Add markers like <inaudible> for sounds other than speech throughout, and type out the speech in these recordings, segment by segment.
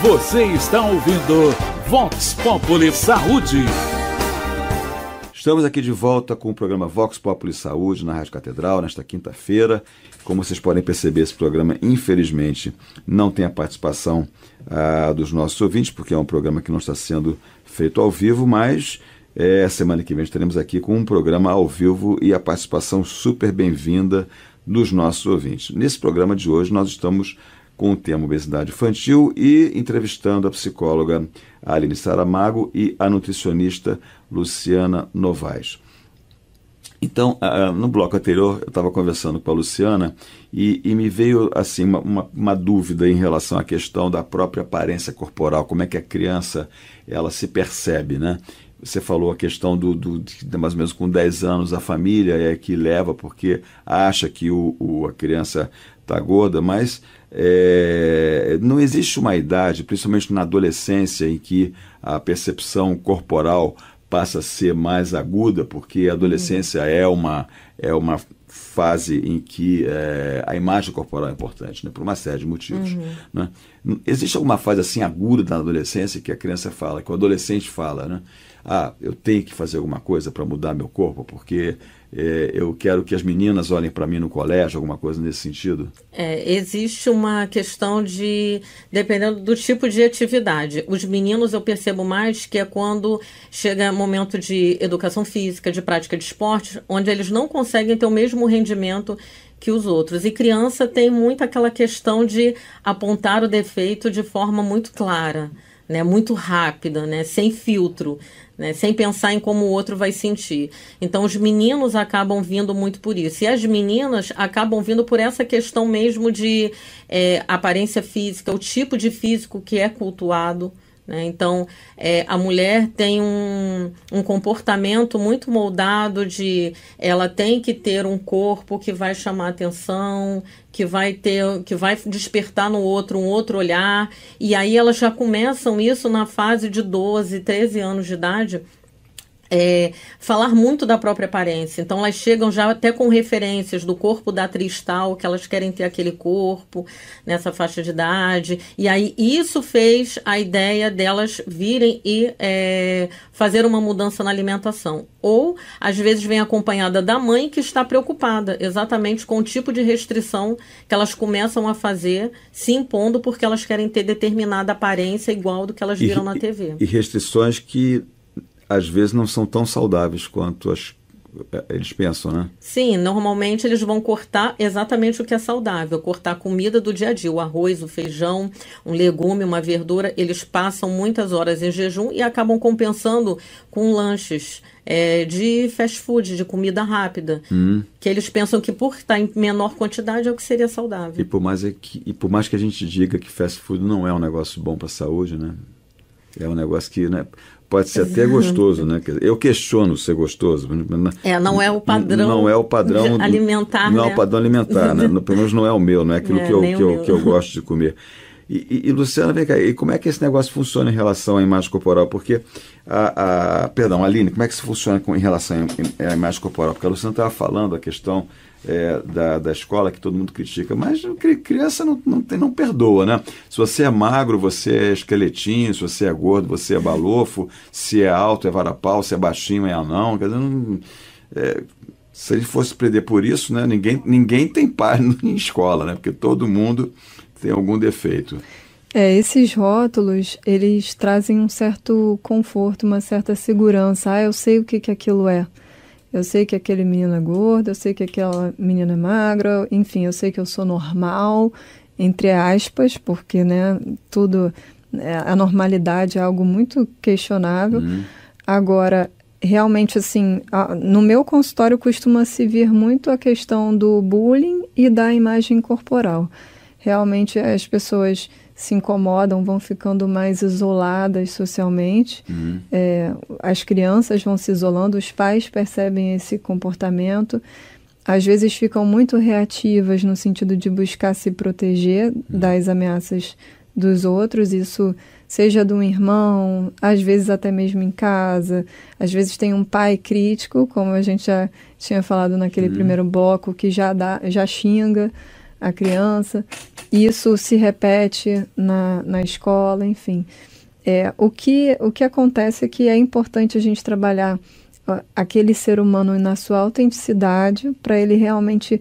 Você está ouvindo Vox Populi Saúde. Estamos aqui de volta com o programa Vox Populi Saúde na Rádio Catedral nesta quinta-feira. Como vocês podem perceber, esse programa, infelizmente, não tem a participação ah, dos nossos ouvintes, porque é um programa que não está sendo feito ao vivo, mas é, semana que vem estaremos aqui com um programa ao vivo e a participação super bem-vinda dos nossos ouvintes. Nesse programa de hoje, nós estamos com o tema obesidade infantil e entrevistando a psicóloga Aline Saramago e a nutricionista Luciana Novaes. Então, no bloco anterior, eu estava conversando com a Luciana e, e me veio assim uma, uma, uma, dúvida em relação à questão da própria aparência corporal, como é que a criança ela se percebe, né? Você falou a questão do, do de mais ou menos com 10 anos a família é que leva porque acha que o, o a criança está gorda, mas é, não existe uma idade, principalmente na adolescência, em que a percepção corporal passa a ser mais aguda, porque a adolescência é uma, é uma fase em que é, a imagem corporal é importante, né, por uma série de motivos. Uhum. Né? Existe alguma fase assim aguda na adolescência que a criança fala, que o adolescente fala, né? Ah, eu tenho que fazer alguma coisa para mudar meu corpo, porque é, eu quero que as meninas olhem para mim no colégio, alguma coisa nesse sentido? É, existe uma questão de. dependendo do tipo de atividade. Os meninos eu percebo mais que é quando chega momento de educação física, de prática de esporte, onde eles não conseguem ter o mesmo rendimento que os outros. E criança tem muito aquela questão de apontar o defeito de forma muito clara né, muito rápida, né, sem filtro, né, sem pensar em como o outro vai sentir. Então os meninos acabam vindo muito por isso. E as meninas acabam vindo por essa questão mesmo de é, aparência física, o tipo de físico que é cultuado. Né? Então, é, a mulher tem um, um comportamento muito moldado de ela tem que ter um corpo que vai chamar atenção, que vai ter, que vai despertar no outro um outro olhar. E aí elas já começam isso na fase de 12, 13 anos de idade é, falar muito da própria aparência. Então elas chegam já até com referências do corpo da atriz tal, que elas querem ter aquele corpo nessa faixa de idade. E aí isso fez a ideia delas virem e é, fazer uma mudança na alimentação. Ou às vezes vem acompanhada da mãe que está preocupada exatamente com o tipo de restrição que elas começam a fazer, se impondo porque elas querem ter determinada aparência igual do que elas viram e, na TV. E restrições que às vezes não são tão saudáveis quanto as, eh, eles pensam, né? Sim, normalmente eles vão cortar exatamente o que é saudável, cortar a comida do dia a dia, o arroz, o feijão, um legume, uma verdura. Eles passam muitas horas em jejum e acabam compensando com lanches é, de fast food, de comida rápida, hum. que eles pensam que por estar em menor quantidade é o que seria saudável. E por mais, é que, e por mais que a gente diga que fast food não é um negócio bom para a saúde, né? É um negócio que, né? Pode ser até gostoso, né? Eu questiono ser gostoso. É, não é o padrão. Não é o padrão alimentar. Não né? é o né? padrão alimentar, né? Pelo menos não é o meu, não é aquilo é, que, eu, que, eu, que eu gosto de comer. E, e, e, Luciana, vem cá, e como é que esse negócio funciona em relação à imagem corporal? Porque, a, a perdão, Aline, como é que isso funciona com, em relação à imagem corporal? Porque a Luciana estava falando a questão é, da, da escola que todo mundo critica, mas criança não, não, tem, não perdoa, né? Se você é magro, você é esqueletinho, se você é gordo, você é balofo, se é alto é varapau, se é baixinho é anão, quer dizer, não, é, se ele fosse prender por isso, né, ninguém, ninguém tem paz <laughs> em escola, né? Porque todo mundo tem algum defeito. É, esses rótulos, eles trazem um certo conforto, uma certa segurança. Ah, eu sei o que, que aquilo é. Eu sei que aquele menino é gordo, eu sei que aquela menina é magra, enfim, eu sei que eu sou normal, entre aspas, porque, né, tudo, é, a normalidade é algo muito questionável. Uhum. Agora, realmente, assim, a, no meu consultório costuma se vir muito a questão do bullying e da imagem corporal. Realmente, as pessoas se incomodam, vão ficando mais isoladas socialmente. Uhum. É, as crianças vão se isolando, os pais percebem esse comportamento. Às vezes ficam muito reativas no sentido de buscar se proteger uhum. das ameaças dos outros. Isso seja de um irmão, às vezes até mesmo em casa. Às vezes tem um pai crítico, como a gente já tinha falado naquele uhum. primeiro bloco, que já dá, já xinga a criança. Isso se repete na, na escola, enfim. É, o, que, o que acontece é que é importante a gente trabalhar aquele ser humano na sua autenticidade para ele realmente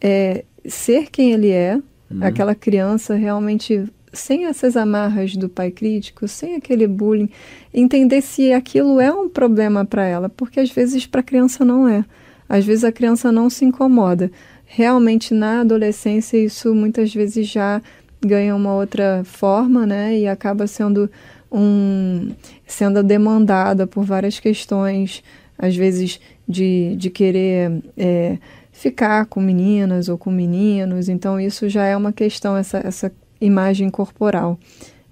é, ser quem ele é, uhum. aquela criança realmente sem essas amarras do pai crítico, sem aquele bullying, entender se aquilo é um problema para ela, porque às vezes para a criança não é. Às vezes a criança não se incomoda. Realmente na adolescência isso muitas vezes já ganha uma outra forma, né, e acaba sendo um sendo demandada por várias questões, às vezes de, de querer é, ficar com meninas ou com meninos. Então isso já é uma questão essa essa imagem corporal,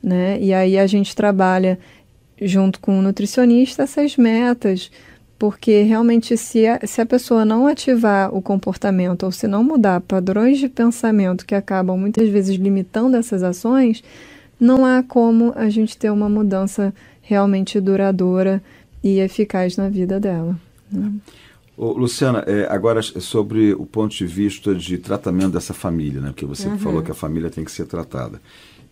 né? E aí a gente trabalha junto com o nutricionista essas metas, porque realmente se a, se a pessoa não ativar o comportamento ou se não mudar padrões de pensamento que acabam muitas vezes limitando essas ações, não há como a gente ter uma mudança realmente duradoura e eficaz na vida dela. Né? Ô, Luciana, é, agora sobre o ponto de vista de tratamento dessa família, né? Porque você uhum. falou que a família tem que ser tratada.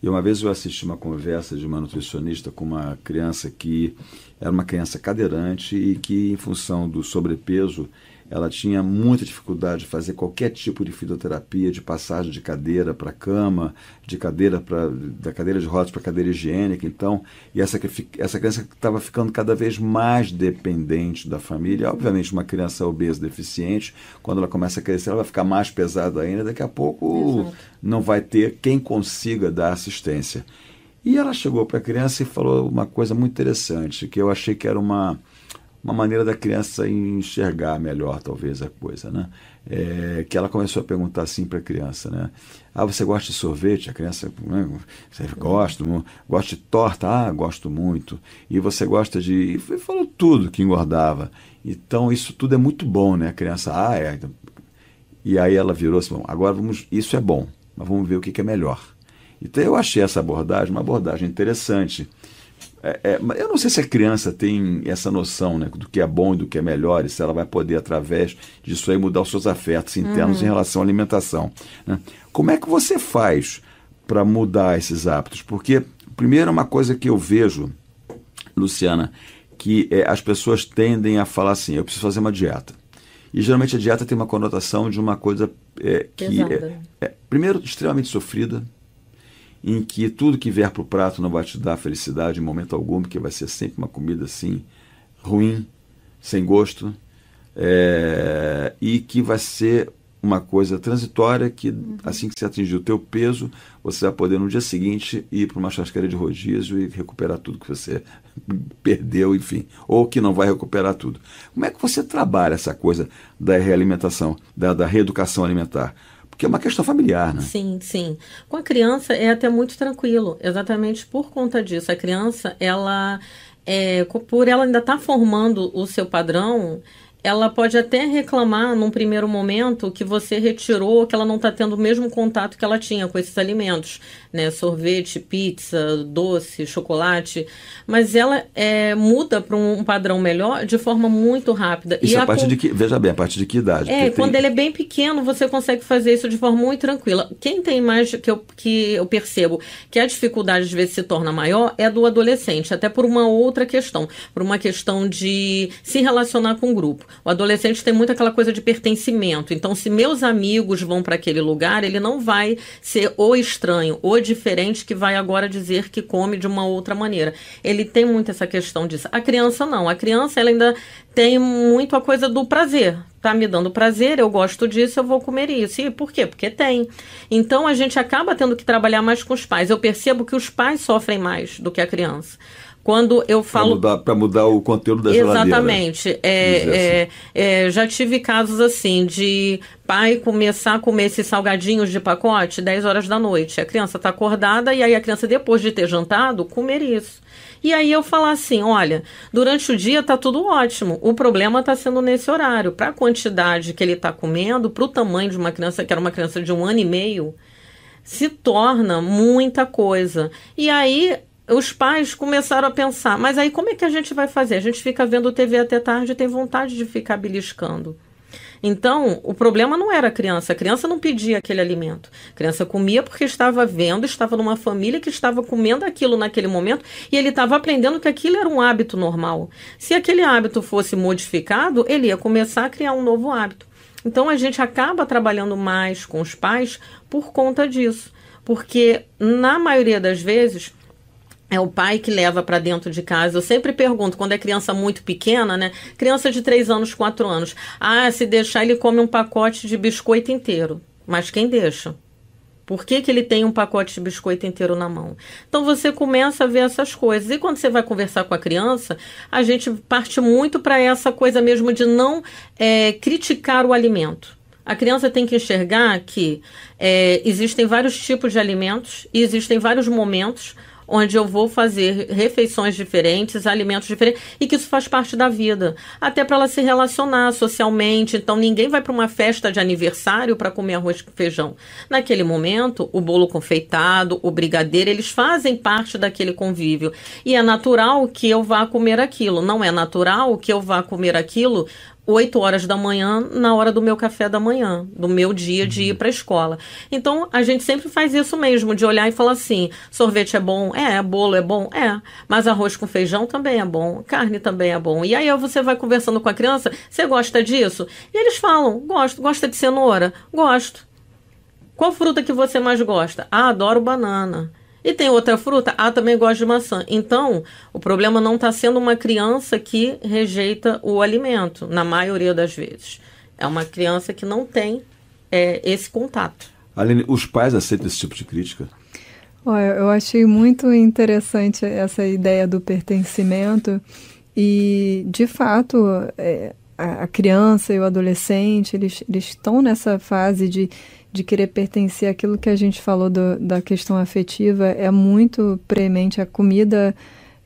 E uma vez eu assisti uma conversa de uma nutricionista com uma criança que era uma criança cadeirante e que, em função do sobrepeso, ela tinha muita dificuldade de fazer qualquer tipo de fisioterapia, de passagem de cadeira para cama, de cadeira para da cadeira de rodas para cadeira higiênica. Então, e essa essa criança estava ficando cada vez mais dependente da família. Obviamente, uma criança obesa, deficiente, quando ela começa a crescer, ela vai ficar mais pesada ainda. Daqui a pouco Exato. não vai ter quem consiga dar assistência. E ela chegou para a criança e falou uma coisa muito interessante, que eu achei que era uma uma maneira da criança enxergar melhor, talvez, a coisa, né? É, que ela começou a perguntar assim para a criança, né? Ah, você gosta de sorvete? A criança, né? você gosta, gosta de torta? Ah, gosto muito. E você gosta de... E falou tudo que engordava. Então, isso tudo é muito bom, né? A criança, ah, é. E aí ela virou assim, agora vamos... Isso é bom, mas vamos ver o que, que é melhor. Então, eu achei essa abordagem uma abordagem interessante, é, é, eu não sei se a criança tem essa noção né, do que é bom e do que é melhor, e se ela vai poder, através disso aí, mudar os seus afetos internos uhum. em relação à alimentação. Né? Como é que você faz para mudar esses hábitos? Porque, primeiro, uma coisa que eu vejo, Luciana, que é, as pessoas tendem a falar assim: eu preciso fazer uma dieta. E geralmente a dieta tem uma conotação de uma coisa é, que é, é, primeiro, extremamente sofrida em que tudo que vier para o prato não vai te dar felicidade em momento algum, porque vai ser sempre uma comida assim, ruim, sem gosto, é, e que vai ser uma coisa transitória que uhum. assim que você atingir o teu peso, você vai poder no dia seguinte ir para uma churrasqueira de rodízio e recuperar tudo que você <laughs> perdeu, enfim, ou que não vai recuperar tudo. Como é que você trabalha essa coisa da realimentação, da, da reeducação alimentar? Que é uma questão familiar, né? Sim, sim. Com a criança é até muito tranquilo, exatamente por conta disso. A criança, ela, é, por ela ainda estar tá formando o seu padrão, ela pode até reclamar num primeiro momento que você retirou, que ela não está tendo o mesmo contato que ela tinha com esses alimentos, né? Sorvete, pizza, doce, chocolate. Mas ela é, muda para um padrão melhor de forma muito rápida. Isso e a, a partir de que, veja bem, a partir de que idade? É, quando tem... ele é bem pequeno, você consegue fazer isso de forma muito tranquila. Quem tem mais que eu, que eu percebo que a dificuldade às vezes se torna maior é do adolescente, até por uma outra questão, por uma questão de se relacionar com o grupo. O adolescente tem muito aquela coisa de pertencimento. Então, se meus amigos vão para aquele lugar, ele não vai ser o estranho, o diferente que vai agora dizer que come de uma outra maneira. Ele tem muito essa questão disso. A criança não. A criança ela ainda tem muito a coisa do prazer. Tá me dando prazer, eu gosto disso, eu vou comer isso. E por quê? Porque tem. Então a gente acaba tendo que trabalhar mais com os pais. Eu percebo que os pais sofrem mais do que a criança. Quando eu falo. Para mudar, mudar, o conteúdo da Exatamente. Exatamente. É, é, é, já tive casos assim de pai começar a comer esses salgadinhos de pacote 10 horas da noite. A criança está acordada e aí a criança, depois de ter jantado, comer isso. E aí eu falar assim, olha, durante o dia tá tudo ótimo. O problema está sendo nesse horário. Para a quantidade que ele está comendo, para o tamanho de uma criança que era uma criança de um ano e meio, se torna muita coisa. E aí os pais começaram a pensar, mas aí como é que a gente vai fazer? A gente fica vendo TV até tarde e tem vontade de ficar beliscando. Então, o problema não era a criança. A criança não pedia aquele alimento. A criança comia porque estava vendo, estava numa família que estava comendo aquilo naquele momento e ele estava aprendendo que aquilo era um hábito normal. Se aquele hábito fosse modificado, ele ia começar a criar um novo hábito. Então, a gente acaba trabalhando mais com os pais por conta disso. Porque, na maioria das vezes, é o pai que leva para dentro de casa. Eu sempre pergunto, quando é criança muito pequena, né? Criança de 3 anos, 4 anos. Ah, se deixar, ele come um pacote de biscoito inteiro. Mas quem deixa? Por que, que ele tem um pacote de biscoito inteiro na mão? Então você começa a ver essas coisas. E quando você vai conversar com a criança, a gente parte muito para essa coisa mesmo de não é, criticar o alimento. A criança tem que enxergar que é, existem vários tipos de alimentos e existem vários momentos onde eu vou fazer refeições diferentes, alimentos diferentes, e que isso faz parte da vida. Até para ela se relacionar socialmente. Então, ninguém vai para uma festa de aniversário para comer arroz com feijão. Naquele momento, o bolo confeitado, o brigadeiro, eles fazem parte daquele convívio. E é natural que eu vá comer aquilo. Não é natural que eu vá comer aquilo 8 horas da manhã na hora do meu café da manhã, do meu dia de ir para a escola. Então, a gente sempre faz isso mesmo, de olhar e falar assim: sorvete é bom? É. Bolo é bom? É. Mas arroz com feijão também é bom. Carne também é bom. E aí você vai conversando com a criança: você gosta disso? E eles falam: gosto. Gosta de cenoura? Gosto. Qual fruta que você mais gosta? Ah, adoro banana. E tem outra fruta? Ah, também gosto de maçã. Então, o problema não está sendo uma criança que rejeita o alimento, na maioria das vezes. É uma criança que não tem é, esse contato. Aline, os pais aceitam esse tipo de crítica? Olha, eu achei muito interessante essa ideia do pertencimento e, de fato, é, a criança e o adolescente, eles, eles estão nessa fase de de querer pertencer àquilo que a gente falou do, da questão afetiva é muito premente. A comida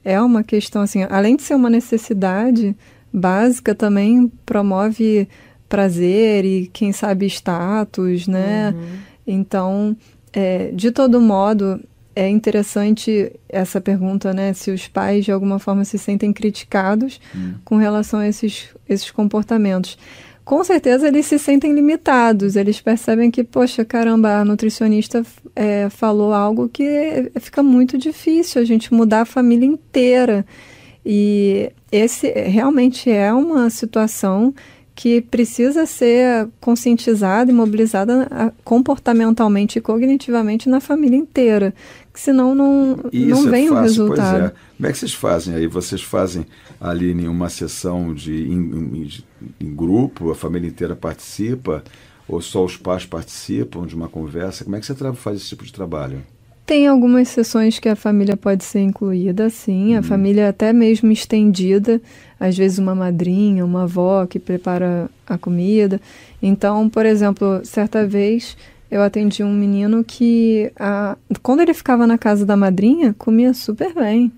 é uma questão, assim, além de ser uma necessidade básica, também promove prazer e, quem sabe, status, né? Uhum. Então, é, de todo modo, é interessante essa pergunta, né? Se os pais, de alguma forma, se sentem criticados uhum. com relação a esses, esses comportamentos com certeza eles se sentem limitados. Eles percebem que, poxa, caramba, a nutricionista é, falou algo que fica muito difícil a gente mudar a família inteira. E esse realmente é uma situação que precisa ser conscientizada e mobilizada comportamentalmente e cognitivamente na família inteira, que senão não, não é vem é fácil, o resultado. Pois é. Como é que vocês fazem aí? Vocês fazem ali em uma sessão de em, em, em, grupo, a família inteira participa, ou só os pais participam de uma conversa? Como é que você faz esse tipo de trabalho? Tem algumas sessões que a família pode ser incluída, sim, a uhum. família até mesmo estendida, às vezes uma madrinha, uma avó que prepara a comida. Então, por exemplo, certa vez eu atendi um menino que, a, quando ele ficava na casa da madrinha, comia super bem.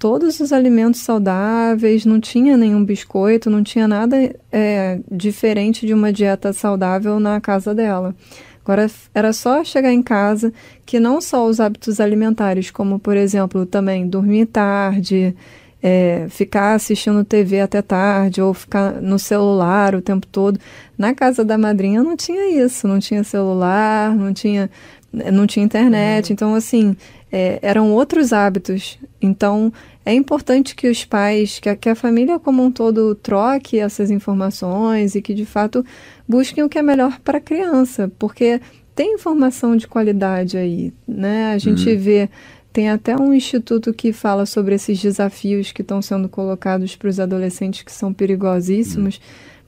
Todos os alimentos saudáveis, não tinha nenhum biscoito, não tinha nada é, diferente de uma dieta saudável na casa dela. Agora era só chegar em casa que não só os hábitos alimentares, como por exemplo também dormir tarde, é, ficar assistindo TV até tarde ou ficar no celular o tempo todo. Na casa da madrinha não tinha isso, não tinha celular, não tinha, não tinha internet. Uhum. Então, assim, é, eram outros hábitos. Então, é importante que os pais, que a, que a família como um todo troque essas informações e que de fato busquem o que é melhor para a criança, porque tem informação de qualidade aí, né? A gente uhum. vê tem até um instituto que fala sobre esses desafios que estão sendo colocados para os adolescentes que são perigosíssimos.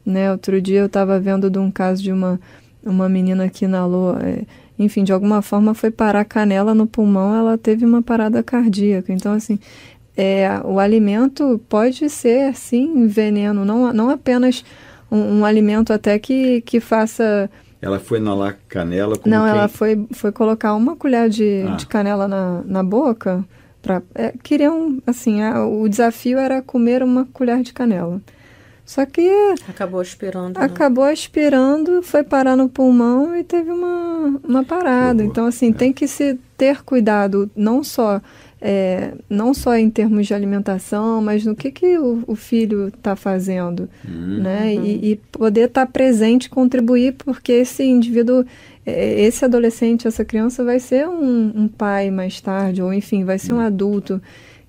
Uhum. Né? Outro dia eu estava vendo de um caso de uma, uma menina que inalou, é, enfim, de alguma forma foi parar canela no pulmão, ela teve uma parada cardíaca. Então, assim, é, o alimento pode ser, sim, veneno, não, não apenas um, um alimento até que, que faça... Ela foi inalar canela como Não, quem? ela foi, foi colocar uma colher de, ah. de canela na, na boca. Pra, é, queriam, assim, a, o desafio era comer uma colher de canela. Só que acabou aspirando. Né? Acabou aspirando, foi parar no pulmão e teve uma, uma parada. Então, assim, é. tem que se ter cuidado, não só é, não só em termos de alimentação, mas no que, que o, o filho está fazendo, uhum. né? E, e poder estar tá presente, contribuir, porque esse indivíduo, é, esse adolescente, essa criança vai ser um, um pai mais tarde, ou enfim, vai ser um uhum. adulto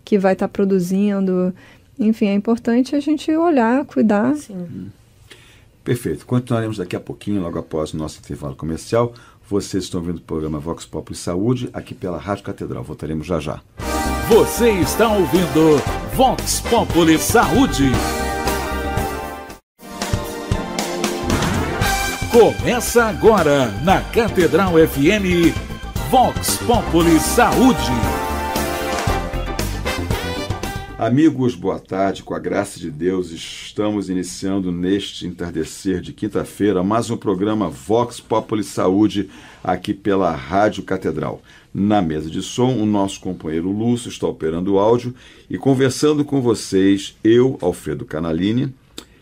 que vai estar tá produzindo. Enfim, é importante a gente olhar, cuidar. Sim. Perfeito. Continuaremos daqui a pouquinho, logo após o nosso intervalo comercial. Vocês estão ouvindo o programa Vox Populi Saúde aqui pela Rádio Catedral. Voltaremos já já. Você está ouvindo Vox Populi Saúde. Começa agora na Catedral FM Vox Populi Saúde. Amigos, boa tarde. Com a graça de Deus, estamos iniciando neste entardecer de quinta-feira mais um programa Vox Populi Saúde aqui pela Rádio Catedral. Na mesa de som, o nosso companheiro Lúcio está operando o áudio e conversando com vocês, eu, Alfredo Canalini,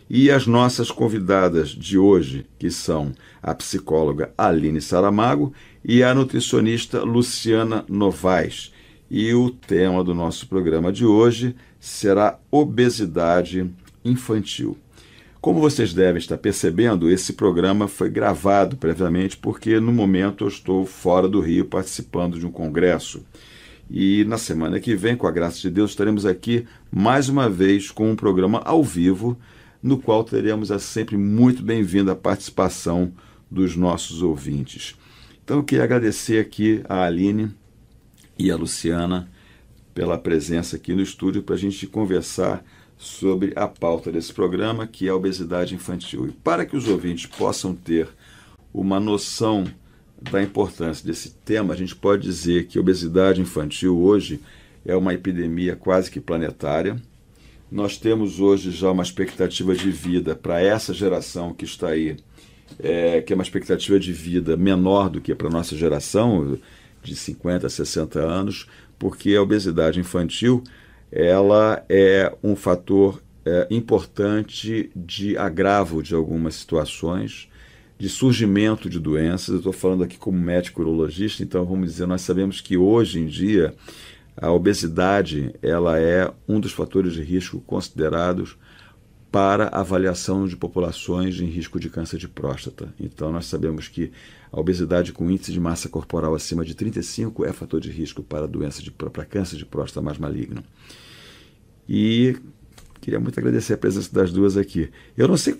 e as nossas convidadas de hoje, que são a psicóloga Aline Saramago e a nutricionista Luciana Novaes. E o tema do nosso programa de hoje será obesidade infantil. Como vocês devem estar percebendo, esse programa foi gravado previamente porque no momento eu estou fora do Rio participando de um congresso. E na semana que vem, com a graça de Deus, estaremos aqui mais uma vez com um programa ao vivo, no qual teremos a sempre muito bem-vinda a participação dos nossos ouvintes. Então eu queria agradecer aqui a Aline e a Luciana pela presença aqui no estúdio para a gente conversar sobre a pauta desse programa, que é a obesidade infantil. E para que os ouvintes possam ter uma noção da importância desse tema, a gente pode dizer que a obesidade infantil hoje é uma epidemia quase que planetária. Nós temos hoje já uma expectativa de vida para essa geração que está aí, é, que é uma expectativa de vida menor do que para a nossa geração, de 50 a 60 anos, porque a obesidade infantil ela é um fator é, importante de agravo de algumas situações, de surgimento de doenças. Eu estou falando aqui como médico urologista, então vamos dizer, nós sabemos que hoje em dia a obesidade ela é um dos fatores de risco considerados para avaliação de populações em risco de câncer de próstata. Então, nós sabemos que a obesidade com índice de massa corporal acima de 35 é fator de risco para doença de para câncer de próstata mais maligno. E queria muito agradecer a presença das duas aqui. Eu não sei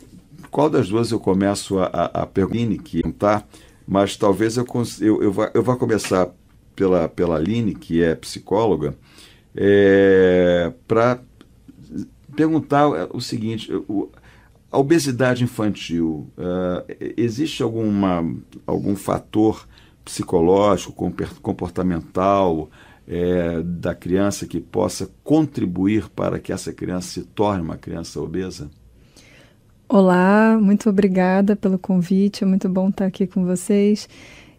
qual das duas eu começo a, a, a perguntar, mas talvez eu, eu, eu, vá, eu vá começar pela, pela Aline, que é psicóloga, é, para perguntar o seguinte: a obesidade infantil, uh, existe alguma, algum fator psicológico, comportamental é, da criança que possa contribuir para que essa criança se torne uma criança obesa? Olá, muito obrigada pelo convite, é muito bom estar aqui com vocês.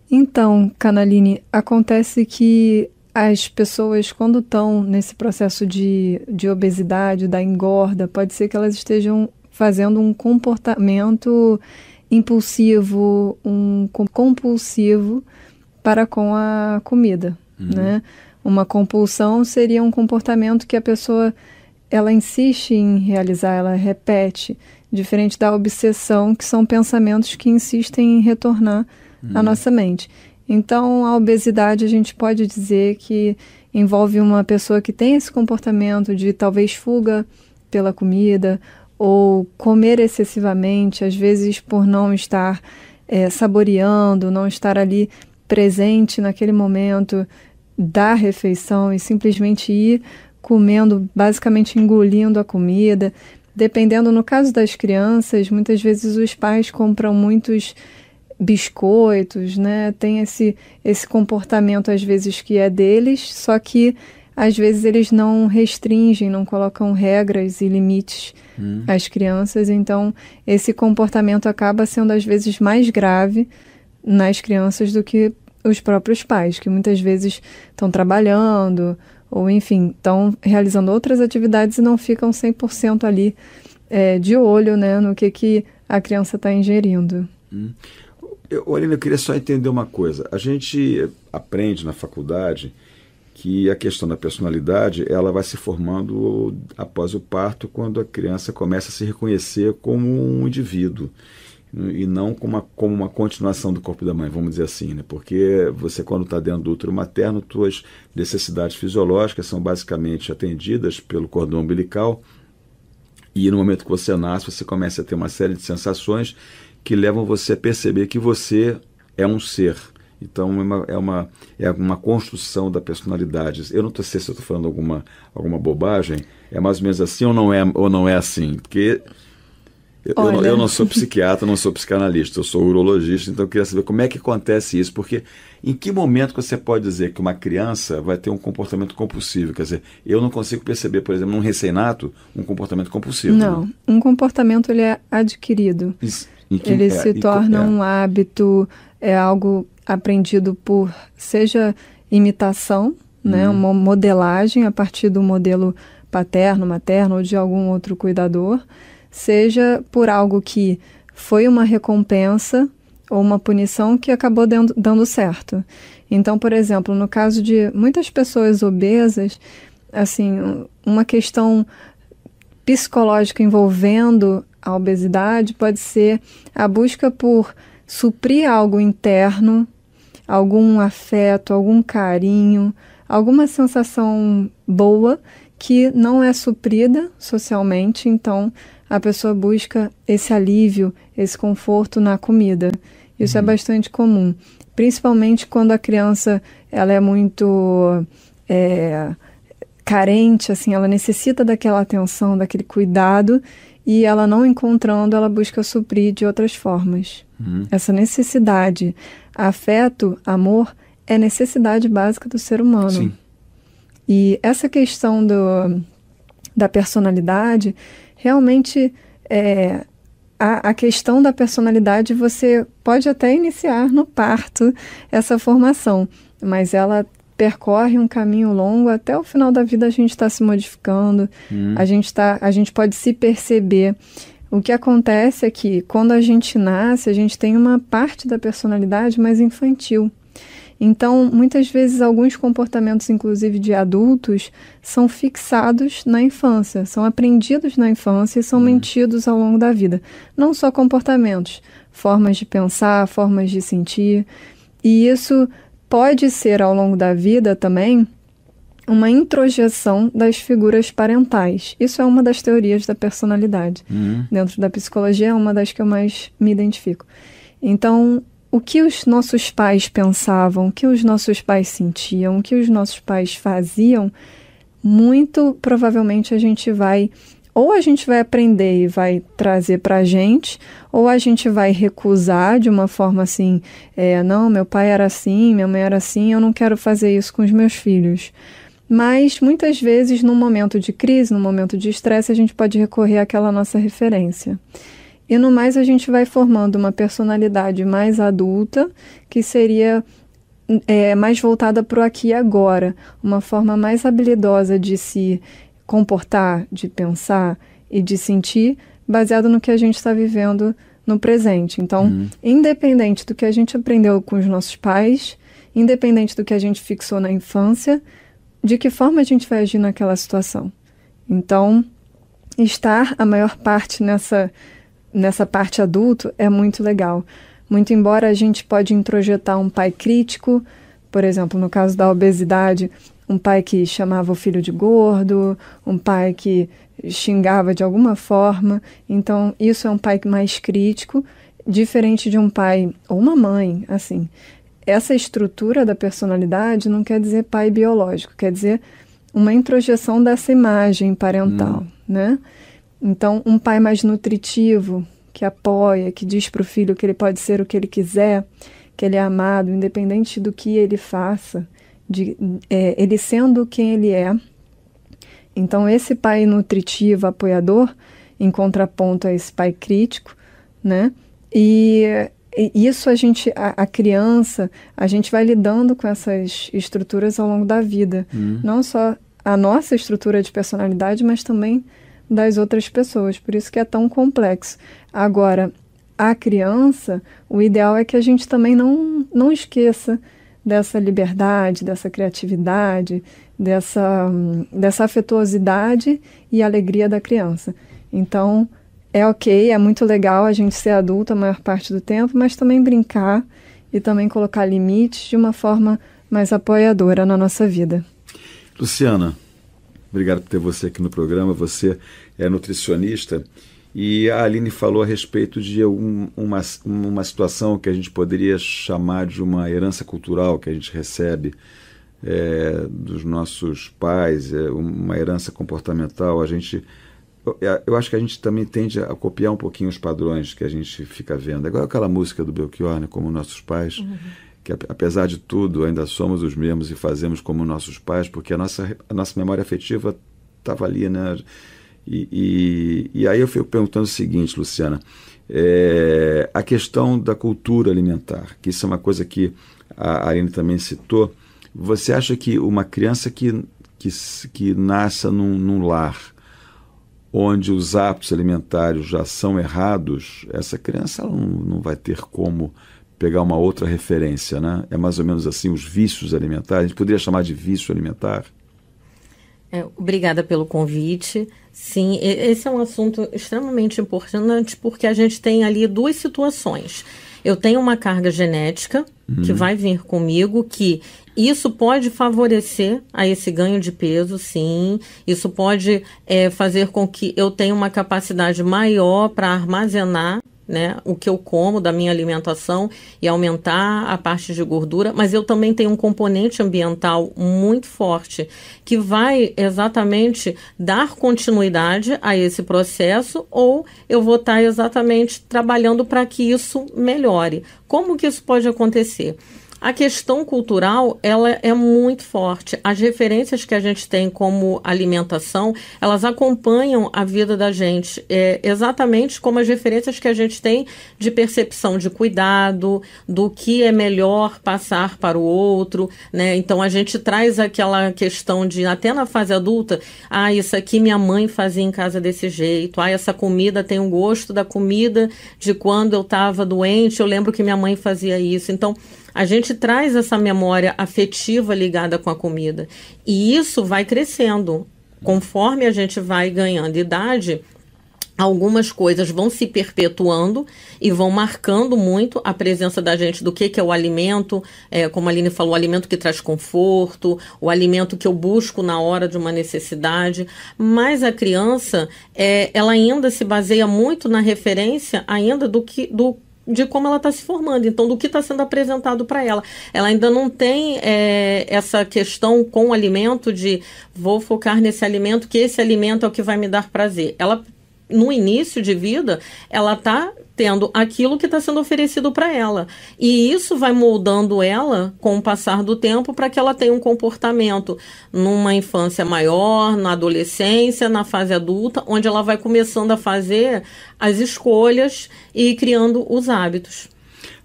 Então, Canaline, acontece que as pessoas, quando estão nesse processo de, de obesidade, da engorda, pode ser que elas estejam fazendo um comportamento impulsivo, um compulsivo para com a comida, uhum. né? Uma compulsão seria um comportamento que a pessoa ela insiste em realizar, ela repete, diferente da obsessão, que são pensamentos que insistem em retornar uhum. à nossa mente. Então, a obesidade a gente pode dizer que envolve uma pessoa que tem esse comportamento de talvez fuga pela comida ou comer excessivamente, às vezes por não estar é, saboreando, não estar ali presente naquele momento da refeição e simplesmente ir comendo, basicamente engolindo a comida. Dependendo, no caso das crianças, muitas vezes os pais compram muitos biscoitos, né? Tem esse, esse comportamento às vezes que é deles, só que às vezes eles não restringem, não colocam regras e limites hum. às crianças, então esse comportamento acaba sendo às vezes mais grave nas crianças do que os próprios pais, que muitas vezes estão trabalhando ou enfim, estão realizando outras atividades e não ficam 100% ali é, de olho né, no que, que a criança está ingerindo. Hum. Eu, eu queria só entender uma coisa. A gente aprende na faculdade que a questão da personalidade ela vai se formando após o parto, quando a criança começa a se reconhecer como um indivíduo e não como uma, como uma continuação do corpo da mãe, vamos dizer assim, né? Porque você quando está dentro do útero materno, suas necessidades fisiológicas são basicamente atendidas pelo cordão umbilical e no momento que você nasce, você começa a ter uma série de sensações que levam você a perceber que você é um ser. Então é uma, é uma, é uma construção da personalidade. Eu não sei se estou falando alguma, alguma bobagem, é mais ou menos assim ou não é, ou não é assim? Porque eu, eu, eu, não sou psiquiatra, não sou psicanalista, eu sou urologista, então eu queria saber como é que acontece isso, porque em que momento você pode dizer que uma criança vai ter um comportamento compulsivo? Quer dizer, eu não consigo perceber, por exemplo, num recém-nato, um comportamento compulsivo. Não, né? um comportamento ele é adquirido. Que, ele é, se torna é. um hábito, é algo aprendido por, seja imitação, né, uhum. uma modelagem a partir do modelo paterno, materno ou de algum outro cuidador, seja por algo que foi uma recompensa ou uma punição que acabou dando, dando certo. Então, por exemplo, no caso de muitas pessoas obesas, assim, uma questão psicológica envolvendo a obesidade pode ser a busca por suprir algo interno, algum afeto, algum carinho, alguma sensação boa que não é suprida socialmente, então a pessoa busca esse alívio, esse conforto na comida. Isso é uhum. é bastante comum, principalmente quando a criança ela é muito é, carente, assim, ela necessita daquela atenção, daquele cuidado e ela não encontrando, ela busca suprir de outras formas. Uhum. Essa necessidade, afeto, amor, é necessidade básica do ser humano. Sim. E essa questão do, da personalidade, realmente é, a, a, questão da personalidade você pode até iniciar no parto essa formação, mas ela percorre um caminho longo até o final da vida a gente está se modificando, hum. a gente tá, a gente pode se perceber. O que acontece é que quando a gente nasce, a gente tem uma parte da personalidade mais infantil. Então, muitas vezes, alguns comportamentos, inclusive de adultos, são fixados na infância, são aprendidos na infância e são hum. mentidos ao longo da vida. Não só comportamentos, formas de pensar, formas de sentir. E isso pode ser, ao longo da vida também, uma introjeção das figuras parentais. Isso é uma das teorias da personalidade. Uhum. Dentro da psicologia, é uma das que eu mais me identifico. Então, o que os nossos pais pensavam, o que os nossos pais sentiam, o que os nossos pais faziam, muito provavelmente a gente vai ou a gente vai aprender e vai trazer para a gente, ou a gente vai recusar de uma forma assim, é, não, meu pai era assim, minha mãe era assim, eu não quero fazer isso com os meus filhos. Mas muitas vezes, num momento de crise, num momento de estresse, a gente pode recorrer àquela nossa referência. E no mais, a gente vai formando uma personalidade mais adulta, que seria é, mais voltada para o aqui e agora, uma forma mais habilidosa de se comportar, de pensar e de sentir, baseado no que a gente está vivendo no presente. Então, uhum. independente do que a gente aprendeu com os nossos pais, independente do que a gente fixou na infância, de que forma a gente vai agir naquela situação. Então, estar a maior parte nessa nessa parte adulto é muito legal. Muito embora a gente pode introjetar um pai crítico, por exemplo, no caso da obesidade, um pai que chamava o filho de gordo, um pai que xingava de alguma forma. Então, isso é um pai mais crítico, diferente de um pai ou uma mãe, assim. Essa estrutura da personalidade não quer dizer pai biológico, quer dizer uma introjeção dessa imagem parental, hum. né? Então, um pai mais nutritivo, que apoia, que diz para o filho que ele pode ser o que ele quiser, que ele é amado, independente do que ele faça, de, é, ele sendo quem ele é. Então, esse pai nutritivo, apoiador, em contraponto a esse pai crítico, né? E, e isso a gente, a, a, criança, a gente vai lidando com essas estruturas ao longo da vida. Hum. Não só a nossa estrutura de personalidade, mas também das outras pessoas, por isso que é tão complexo. Agora, a criança, o ideal é que a gente também não, não esqueça dessa liberdade, dessa criatividade, dessa, dessa afetuosidade e alegria da criança. Então, é ok, é muito legal a gente ser adulto a maior parte do tempo, mas também brincar e também colocar limites de uma forma mais apoiadora na nossa vida. Luciana, obrigado por ter você aqui no programa. Você é nutricionista e a Aline falou a respeito de um, uma, uma situação que a gente poderia chamar de uma herança cultural que a gente recebe é, dos nossos pais, é, uma herança comportamental. A gente, eu, eu, acho que a gente também tende a copiar um pouquinho os padrões que a gente fica vendo. É igual aquela música do Belchior, né, como nossos pais. Uhum que apesar de tudo ainda somos os mesmos e fazemos como nossos pais, porque a nossa, a nossa memória afetiva estava ali, né? E, e, e, aí eu fico perguntando o seguinte, Luciana, é, a questão da cultura alimentar, que isso é uma coisa que a Arine também citou, você acha que uma criança que, que, que nasça num, num lar onde os hábitos alimentares já são errados, essa criança não, não vai ter como pegar uma outra referência, né? É mais ou menos assim os vícios alimentares. A gente poderia chamar de vício alimentar? É, obrigada pelo convite. Sim, esse é um assunto extremamente importante porque a gente tem ali duas situações. Eu tenho uma carga genética uhum. que vai vir comigo, que isso pode favorecer a esse ganho de peso, sim. Isso pode é, fazer com que eu tenha uma capacidade maior para armazenar né, o que eu como da minha alimentação e aumentar a parte de gordura, mas eu também tenho um componente ambiental muito forte que vai exatamente dar continuidade a esse processo ou eu vou estar exatamente trabalhando para que isso melhore. Como que isso pode acontecer? A questão cultural, ela é muito forte. As referências que a gente tem como alimentação, elas acompanham a vida da gente, é, exatamente como as referências que a gente tem de percepção de cuidado, do que é melhor passar para o outro, né? Então a gente traz aquela questão de até na fase adulta, ah, isso aqui minha mãe fazia em casa desse jeito, ah, essa comida tem o um gosto da comida de quando eu estava doente, eu lembro que minha mãe fazia isso. Então, a gente traz essa memória afetiva ligada com a comida. E isso vai crescendo. Conforme a gente vai ganhando idade, algumas coisas vão se perpetuando e vão marcando muito a presença da gente do que, que é o alimento, é, como a Aline falou, o alimento que traz conforto, o alimento que eu busco na hora de uma necessidade. Mas a criança, é, ela ainda se baseia muito na referência ainda do que do de como ela está se formando, então do que está sendo apresentado para ela. Ela ainda não tem é, essa questão com o alimento de vou focar nesse alimento, que esse alimento é o que vai me dar prazer. Ela no início de vida, ela está tendo aquilo que está sendo oferecido para ela. E isso vai moldando ela com o passar do tempo para que ela tenha um comportamento numa infância maior, na adolescência, na fase adulta, onde ela vai começando a fazer as escolhas e criando os hábitos.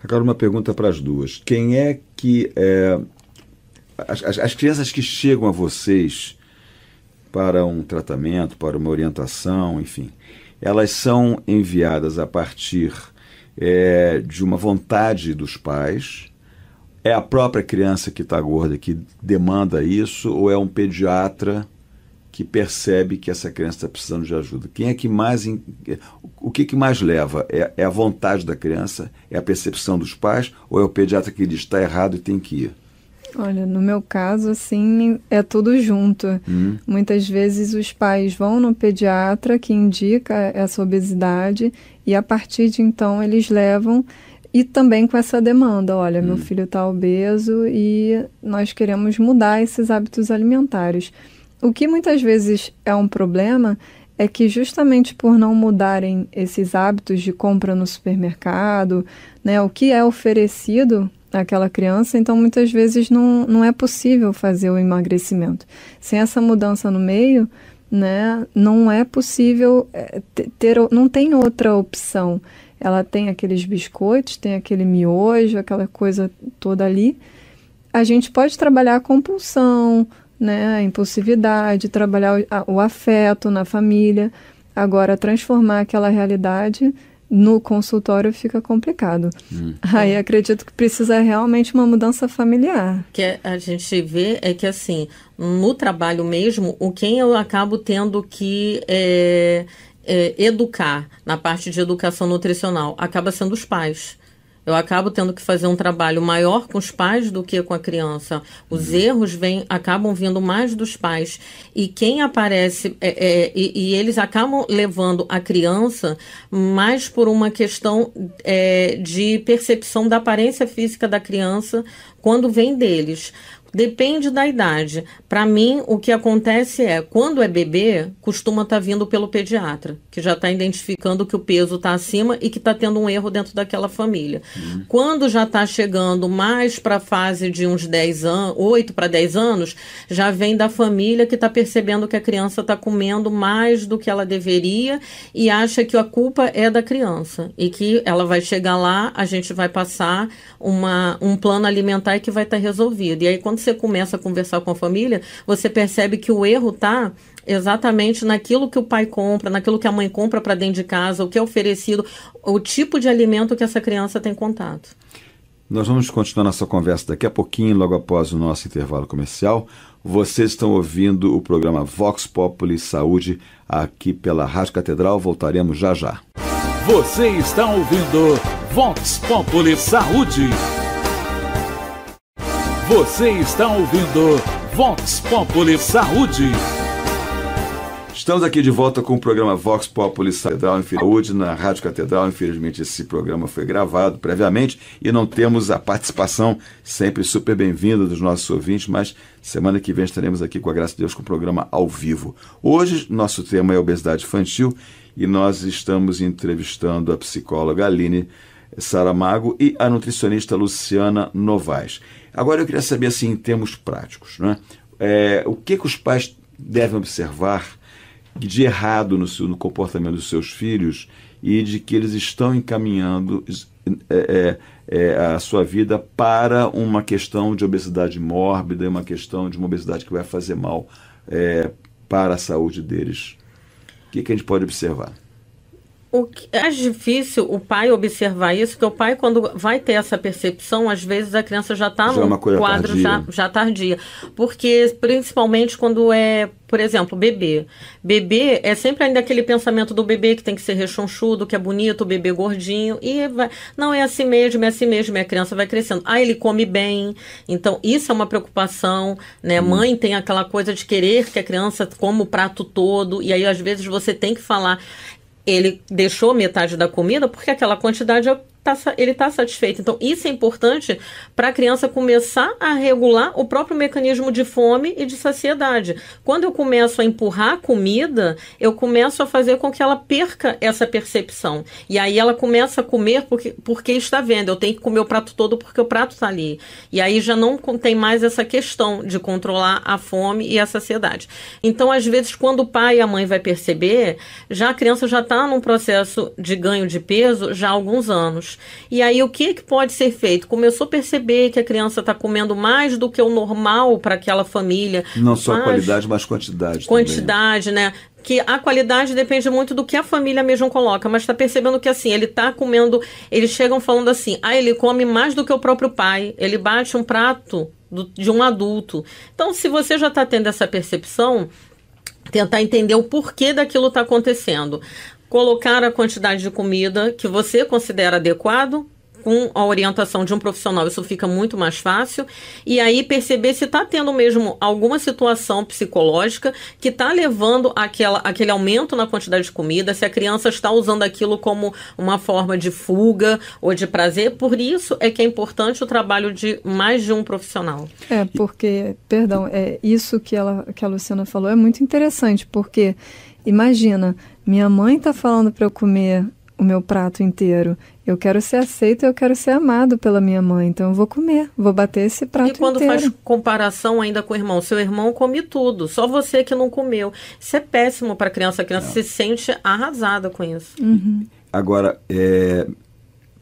Agora, uma pergunta para as duas: quem é que. É, as, as, as crianças que chegam a vocês para um tratamento, para uma orientação, enfim, elas são enviadas a partir é, de uma vontade dos pais. É a própria criança que está gorda que demanda isso, ou é um pediatra que percebe que essa criança está precisando de ajuda? Quem é que mais. O que, que mais leva? É, é a vontade da criança? É a percepção dos pais? Ou é o pediatra que diz está errado e tem que ir? Olha, no meu caso, assim, é tudo junto. Hum. Muitas vezes os pais vão no pediatra que indica essa obesidade e a partir de então eles levam e também com essa demanda, olha, hum. meu filho está obeso e nós queremos mudar esses hábitos alimentares. O que muitas vezes é um problema é que justamente por não mudarem esses hábitos de compra no supermercado, né, o que é oferecido aquela criança, então muitas vezes não, não é possível fazer o emagrecimento. Sem essa mudança no meio, né, não é possível é, ter, não tem outra opção. Ela tem aqueles biscoitos, tem aquele miojo, aquela coisa toda ali. A gente pode trabalhar a compulsão, né, a impulsividade, trabalhar o, o afeto na família. Agora, transformar aquela realidade no consultório fica complicado. Hum. Aí acredito que precisa realmente uma mudança familiar. Que a gente vê é que assim, no trabalho mesmo, o quem eu acabo tendo que é, é, educar na parte de educação nutricional acaba sendo os pais eu acabo tendo que fazer um trabalho maior com os pais do que com a criança. Os uhum. erros vêm, acabam vindo mais dos pais. E quem aparece, é, é, e, e, eles acabam levando a criança mais por uma questão é, de percepção da aparência física da criança quando vem deles. Depende da idade. Para mim, o que acontece é, quando é bebê, costuma estar tá vindo pelo pediatra, que já está identificando que o peso está acima e que está tendo um erro dentro daquela família. Uhum. Quando já está chegando mais para a fase de uns 10 anos, 8 para 10 anos, já vem da família que está percebendo que a criança está comendo mais do que ela deveria e acha que a culpa é da criança. E que ela vai chegar lá, a gente vai passar uma, um plano alimentar que vai estar tá resolvido. E aí, quando quando você começa a conversar com a família, você percebe que o erro está exatamente naquilo que o pai compra, naquilo que a mãe compra para dentro de casa, o que é oferecido, o tipo de alimento que essa criança tem contato. Nós vamos continuar nossa conversa daqui a pouquinho, logo após o nosso intervalo comercial. Vocês estão ouvindo o programa Vox Populi Saúde aqui pela Rádio Catedral. Voltaremos já já. Você está ouvindo Vox Populi Saúde. Você está ouvindo Vox Populi Saúde. Estamos aqui de volta com o programa Vox Populi Catedral Saúde na Rádio Catedral. Infelizmente, esse programa foi gravado previamente e não temos a participação sempre super bem-vinda dos nossos ouvintes, mas semana que vem estaremos aqui com a graça de Deus com o programa ao vivo. Hoje, nosso tema é obesidade infantil e nós estamos entrevistando a psicóloga Aline Saramago e a nutricionista Luciana Novaes. Agora eu queria saber, assim, em termos práticos, né? É, o que, que os pais devem observar de errado no, seu, no comportamento dos seus filhos e de que eles estão encaminhando é, é, é, a sua vida para uma questão de obesidade mórbida, uma questão de uma obesidade que vai fazer mal é, para a saúde deles. O que, que a gente pode observar? O que é difícil o pai observar isso, porque o pai, quando vai ter essa percepção, às vezes a criança já está no é quadro tardia. Já, já tardia. Porque, principalmente quando é, por exemplo, bebê. Bebê é sempre ainda aquele pensamento do bebê que tem que ser rechonchudo, que é bonito, o bebê gordinho. E vai, não é assim mesmo, é assim mesmo, e a criança vai crescendo. Ah, ele come bem. Então, isso é uma preocupação, né? Hum. Mãe tem aquela coisa de querer que a criança coma o prato todo, e aí às vezes você tem que falar ele deixou metade da comida porque aquela quantidade tá, ele está satisfeito. Então, isso é importante para a criança começar a regular o próprio mecanismo de fome e de saciedade. Quando eu começo a empurrar a comida, eu começo a fazer com que ela perca essa percepção. E aí ela começa a comer porque, porque está vendo. Eu tenho que comer o prato todo porque o prato está ali. E aí já não tem mais essa questão de controlar a fome e a saciedade. Então, às vezes, quando o pai e a mãe vai perceber, já a criança já está num processo de ganho de peso já há alguns anos. E aí o que, que pode ser feito? Começou a perceber que a criança está comendo mais do que o normal para aquela família. Não só mais... qualidade, mas quantidade. Quantidade, também. né? que a qualidade depende muito do que a família mesmo coloca, mas está percebendo que assim, ele está comendo, eles chegam falando assim, ah, ele come mais do que o próprio pai, ele bate um prato do, de um adulto. Então, se você já está tendo essa percepção, tentar entender o porquê daquilo está acontecendo colocar a quantidade de comida que você considera adequado com a orientação de um profissional, isso fica muito mais fácil. E aí perceber se está tendo mesmo alguma situação psicológica que está levando aquela, aquele aumento na quantidade de comida, se a criança está usando aquilo como uma forma de fuga ou de prazer. Por isso é que é importante o trabalho de mais de um profissional. É, porque, perdão, é isso que, ela, que a Luciana falou é muito interessante, porque imagina minha mãe está falando para eu comer o meu prato inteiro. Eu quero ser aceito, eu quero ser amado pela minha mãe, então eu vou comer, vou bater esse prato inteiro. E quando inteiro. faz comparação ainda com o irmão, seu irmão come tudo, só você que não comeu. Isso é péssimo para a criança, a criança não. se sente arrasada com isso. Uhum. Agora, é,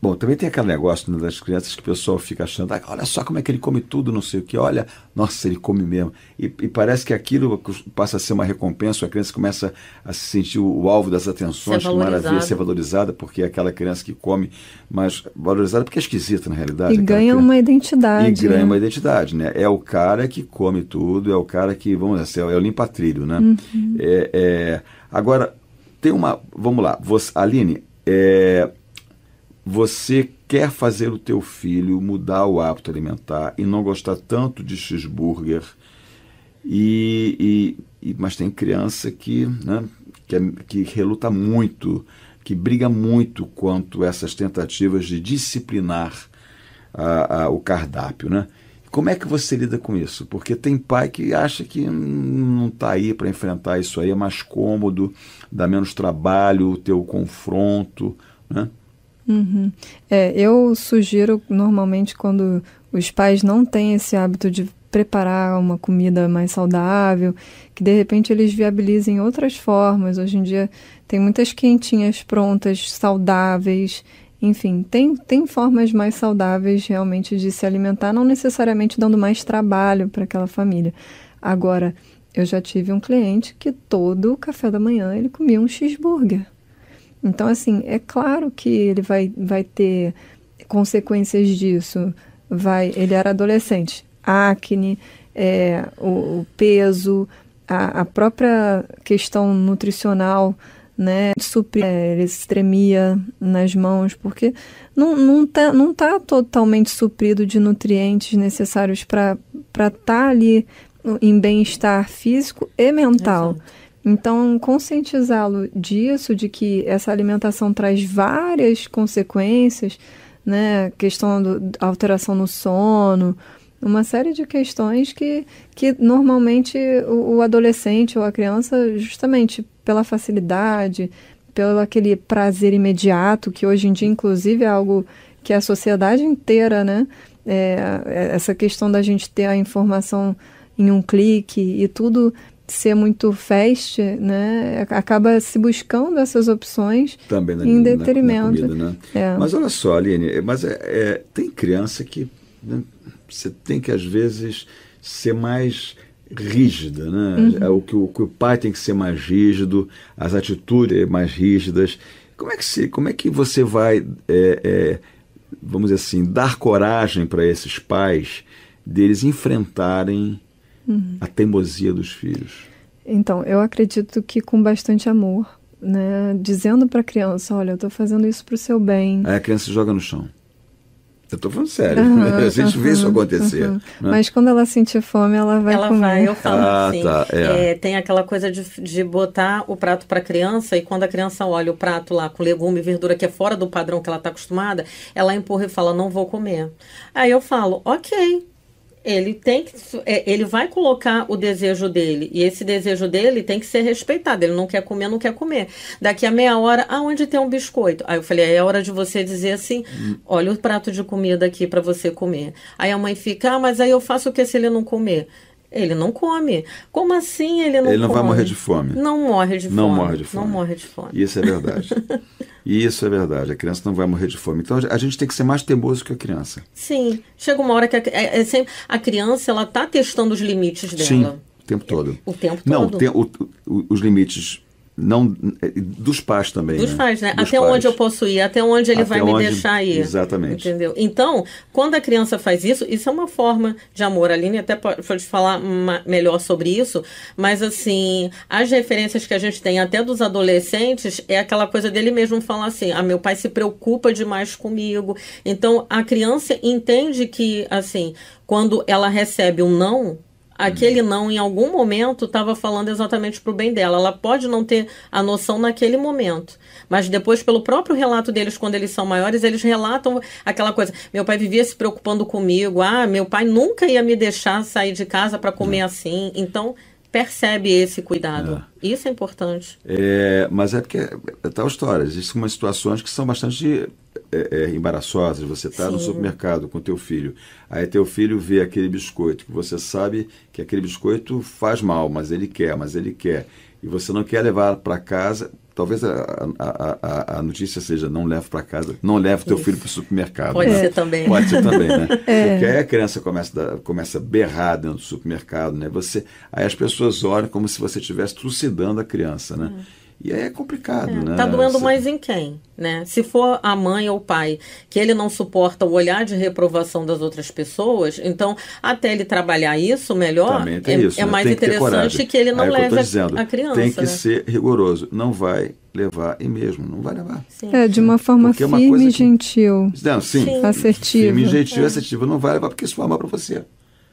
Bom, também tem aquele negócio né, das crianças que o pessoal fica achando, ah, olha só como é que ele come tudo, não sei o que, olha, nossa, ele come mesmo. E, e parece que aquilo passa a ser uma recompensa, a criança começa a se sentir o, o alvo das atenções, Ser que maravilha, ser valorizada, porque é aquela criança que come, mas valorizada porque é esquisita na realidade. E ganha criança. uma E identidade. ganha né? uma identidade, né? É o cara que come tudo, é o cara que, vamos dizer, assim, é o limpa-trilho, né? Uhum. É, é, agora, tem uma. Vamos lá, você, Aline, é, você quer fazer o teu filho mudar o hábito alimentar e não gostar tanto de cheeseburger, e, e, e- mas tem criança que, né, que, é- que reluta muito, que briga muito quanto essas tentativas de disciplinar a- a- o cardápio, né? Como é que você lida com isso? Porque tem pai que acha que não está aí para enfrentar isso aí, é mais cômodo, dá menos trabalho, o confronto, né? Uhum. É, eu sugiro normalmente quando os pais não têm esse hábito de preparar uma comida mais saudável, que de repente eles viabilizem outras formas. Hoje em dia tem muitas quentinhas prontas, saudáveis. Enfim, tem, tem formas mais saudáveis realmente de se alimentar, não necessariamente dando mais trabalho para aquela família. Agora, eu já tive um cliente que todo o café da manhã ele comia um cheeseburger. Então, assim, é claro que ele vai, vai ter consequências disso. Vai, ele era adolescente, acne, é, o, o peso, a, a própria questão nutricional, né? Suprir, é, ele tremia nas mãos, porque não, não, tá, não tá totalmente suprido de nutrientes necessários para estar ali em bem-estar físico e mental. Exato. Então, conscientizá-lo disso, de que essa alimentação traz várias consequências, né? Questão da alteração no sono, uma série de questões que, que normalmente o, o adolescente ou a criança, justamente pela facilidade, pelo aquele prazer imediato, que hoje em dia, inclusive, é algo que a sociedade inteira, né? É, é- essa questão da gente ter a informação em um clique e tudo ser muito fast, né? Acaba se buscando essas opções Também na, em na- na detrimento. comida, né? É. Mas olha só, Aline, mas é, é- tem criança que né, você tem que, às vezes, ser mais rígida, né? Uhum. É o, que o, que o pai tem que ser mais rígido, as atitudes mais rígidas. Como é que, se, como é que você vai, é, é, vamos dizer assim, dar coragem para esses pais deles enfrentarem Uhum. a teimosia dos filhos? Então, eu acredito que com bastante amor, né? Dizendo para a criança, olha, eu estou fazendo isso para o seu bem. Aí a criança se joga no chão. Eu estou falando sério. Aham, <laughs> a gente vê isso acontecer. aham. né? Mas quando ela sentir fome, ela vai ela comer. vai, eu falo Ah, assim. tá, é. é, tem aquela coisa de, de botar o prato para criança e quando a criança olha o prato lá com legume e verdura que é fora do padrão que ela está acostumada, ela empurra e fala: não vou comer. Aí eu falo: ok. Ele tem que, é, ele vai colocar o desejo dele e esse desejo dele tem que ser respeitado. Ele não quer comer, não quer comer. Daqui a meia hora, aonde tem um biscoito? Aí eu falei, é hora de você dizer assim, olha o prato de comida aqui para você comer. Aí a mãe fica, ah, mas aí eu faço o que se ele não comer? Ele não come. Como assim ele não Ele não come? vai morrer de fome. Não morre de Não fome. morre de fome. Não morre de fome. Isso é verdade. <laughs> Isso é verdade. A criança não vai morrer de fome. Então a gente tem que ser mais teimoso que a criança. Sim. Chega uma hora que a, é, é sempre, a criança ela tá testando os limites dela. Sim, o tempo todo. O tempo Não, todo. tem o- o- os limites não é, dos pais também. Dos né? pais, né? Dos Até pais. onde eu posso ir, até onde ele Até vai me onde- deixar ir. Exatamente. Entendeu? Então, quando a criança faz isso, isso é uma forma de amor. A Aline até pode falar ma- melhor sobre isso, mas assim, as referências que a gente tem até dos adolescentes é aquela coisa dele mesmo falar assim: ah, meu pai se preocupa demais comigo. Então, a criança entende que, assim, quando ela recebe um não, aquele não em algum momento estava falando exatamente para o bem dela. Ela pode não ter a noção naquele momento, mas depois pelo próprio relato deles quando eles são maiores, eles relatam aquela coisa: meu pai vivia se preocupando comigo, ah, meu pai nunca ia me deixar sair de casa para comer assim. Então percebe esse cuidado. Isso é importante. É, mas é porque é tal história. Existem umas situações que são bastante é, é, embaraçosas. Você está no supermercado com teu filho, aí teu filho vê aquele biscoito que você sabe que aquele biscoito faz mal, mas ele quer, mas ele quer. E você não quer levar para casa, talvez a, a, a, a, notícia seja não leve para casa, não leve teu filho para o supermercado. Pode né? ser também. Pode ser também, né? <laughs> é. Porque aí a criança começa a, começa a berrar dentro do supermercado, né? Você, aí as pessoas olham como se você estivesse trucidando a criança, né? É. E aí é complicado, é, né? Tá doendo Você... mais em quem, né? Se for a mãe ou o pai que ele não suporta o olhar de reprovação das outras pessoas, então até ele trabalhar isso melhor, é, isso, é né? mais interessante que, que, ele não aí leve dizendo, a criança. Tem que né? ser rigoroso, não vai levar e mesmo não vai levar. Sim. É de uma forma porque firme e que... gentil. Não, sim, sim. assertiva. Firme, gentil, é. assertiva, não vai levar porque isso foi mal para você.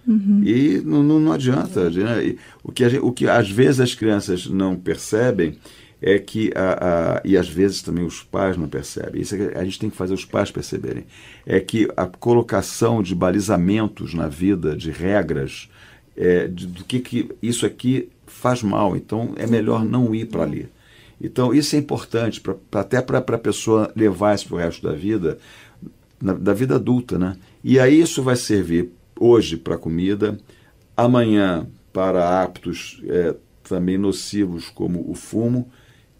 Uhum. E não, não, não adianta. Né? O, que, o que às vezes as crianças não percebem é que, a, a, e às vezes também os pais não percebem, isso é a gente tem que fazer os pais perceberem, é que a colocação de balizamentos na vida, de regras, é, de, do que, que isso aqui faz mal, então é melhor não ir para ali. Então isso é importante, pra, pra até para a pessoa levar isso para o resto da vida, na, da vida adulta. Né? E aí isso vai servir hoje para comida, amanhã para hábitos é, também nocivos como o fumo,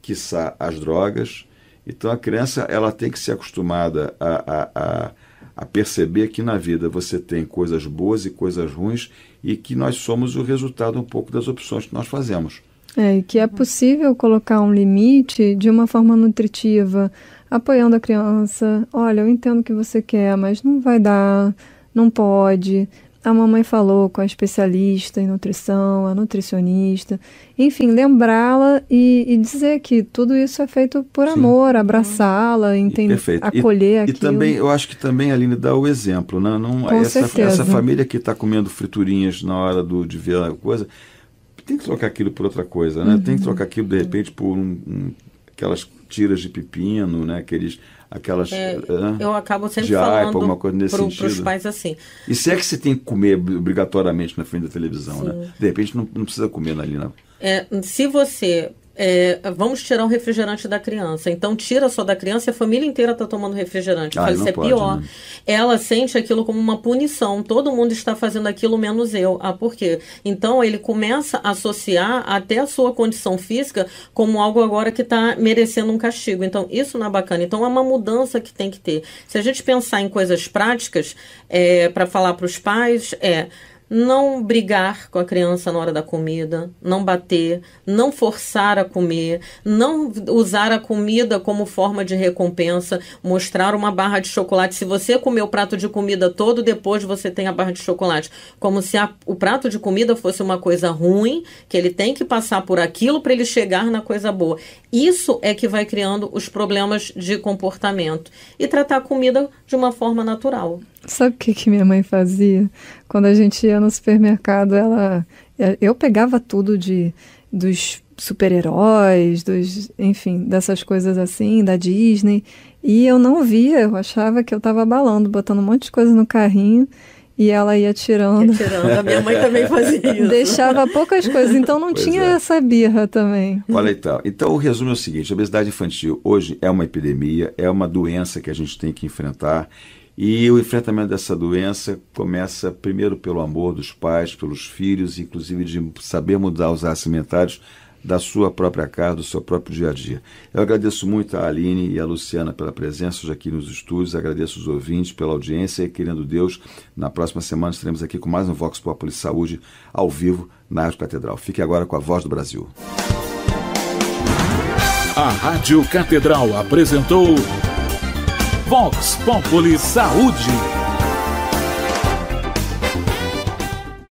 quiçá as drogas. Então a criança ela tem que ser acostumada a, a, a, a, perceber que na vida você tem coisas boas e coisas ruins e que nós somos o resultado um pouco das opções que nós fazemos. É, e que é possível colocar um limite de uma forma nutritiva, apoiando a criança. Olha, eu entendo o que você quer, mas não vai dar, não pode a mamãe falou com a especialista em nutrição, a nutricionista, enfim, lembrá-la e, e, dizer que tudo isso é feito por Sim. amor, abraçá-la, entender, acolher e, aquilo. E também, eu acho que também a Aline dá o exemplo, né? Não, com essa, certeza. essa família que está comendo friturinhas na hora do, de ver a coisa, tem que trocar aquilo por outra coisa, né? Uhum. Tem que trocar aquilo, de repente, por um, um, aquelas tiras de pepino, né? Aqueles aquelas. É, eu acabo sempre de falando alguma coisa nesse pro, sentido. para os pais assim. E se é que você tem que comer obrigatoriamente na frente da televisão, né? De repente não, não precisa comer ali, não. É, se você é, vamos tirar o refrigerante da criança. Então, tira só da criança e a família inteira está tomando refrigerante. Ah, isso é pode, pior. Né? Ela sente aquilo como uma punição. Todo mundo está fazendo aquilo, menos eu. Ah, por quê? Então, ele começa a associar até a sua condição física como algo agora que está merecendo um castigo. Então, isso não é bacana. Então, é uma mudança que tem que ter. Se a gente pensar em coisas práticas, é, para falar para os pais, é não brigar com a criança na hora da comida, não bater, não forçar a comer, não usar a comida como forma de recompensa, mostrar uma barra de chocolate. Se você comer o prato de comida todo, depois você tem a barra de chocolate. Como se a, o prato de comida fosse uma coisa ruim, que ele tem que passar por aquilo para ele chegar na coisa boa. Isso é que vai criando os problemas de comportamento. E tratar a comida de uma forma natural. Sabe o que, que minha mãe fazia? Quando a gente ia no supermercado, ela. Eu pegava tudo de dos super-heróis, dos, enfim, dessas coisas assim, da Disney, e eu não via, eu achava que eu estava abalando, botando um monte de coisa no carrinho e ela ia tirando. Ia tirando. A minha mãe também fazia <laughs> isso. Deixava poucas coisas, então não pois tinha é. essa birra também. Olha então. Então o resumo é o seguinte: a obesidade infantil hoje é uma epidemia, é uma doença que a gente tem que enfrentar e o enfrentamento dessa doença começa primeiro pelo amor dos pais, pelos filhos, inclusive de saber mudar os alimentares da sua própria casa, do seu próprio dia a dia. Eu agradeço muito a Aline e a Luciana pela presença hoje aqui nos estúdios, agradeço os ouvintes pela audiência e, querendo Deus, na próxima semana estaremos aqui com mais um Vox Populi Saúde ao vivo na Rádio Catedral. Fique agora com a Voz do Brasil. A Rádio Catedral apresentou Vox Populi Saúde.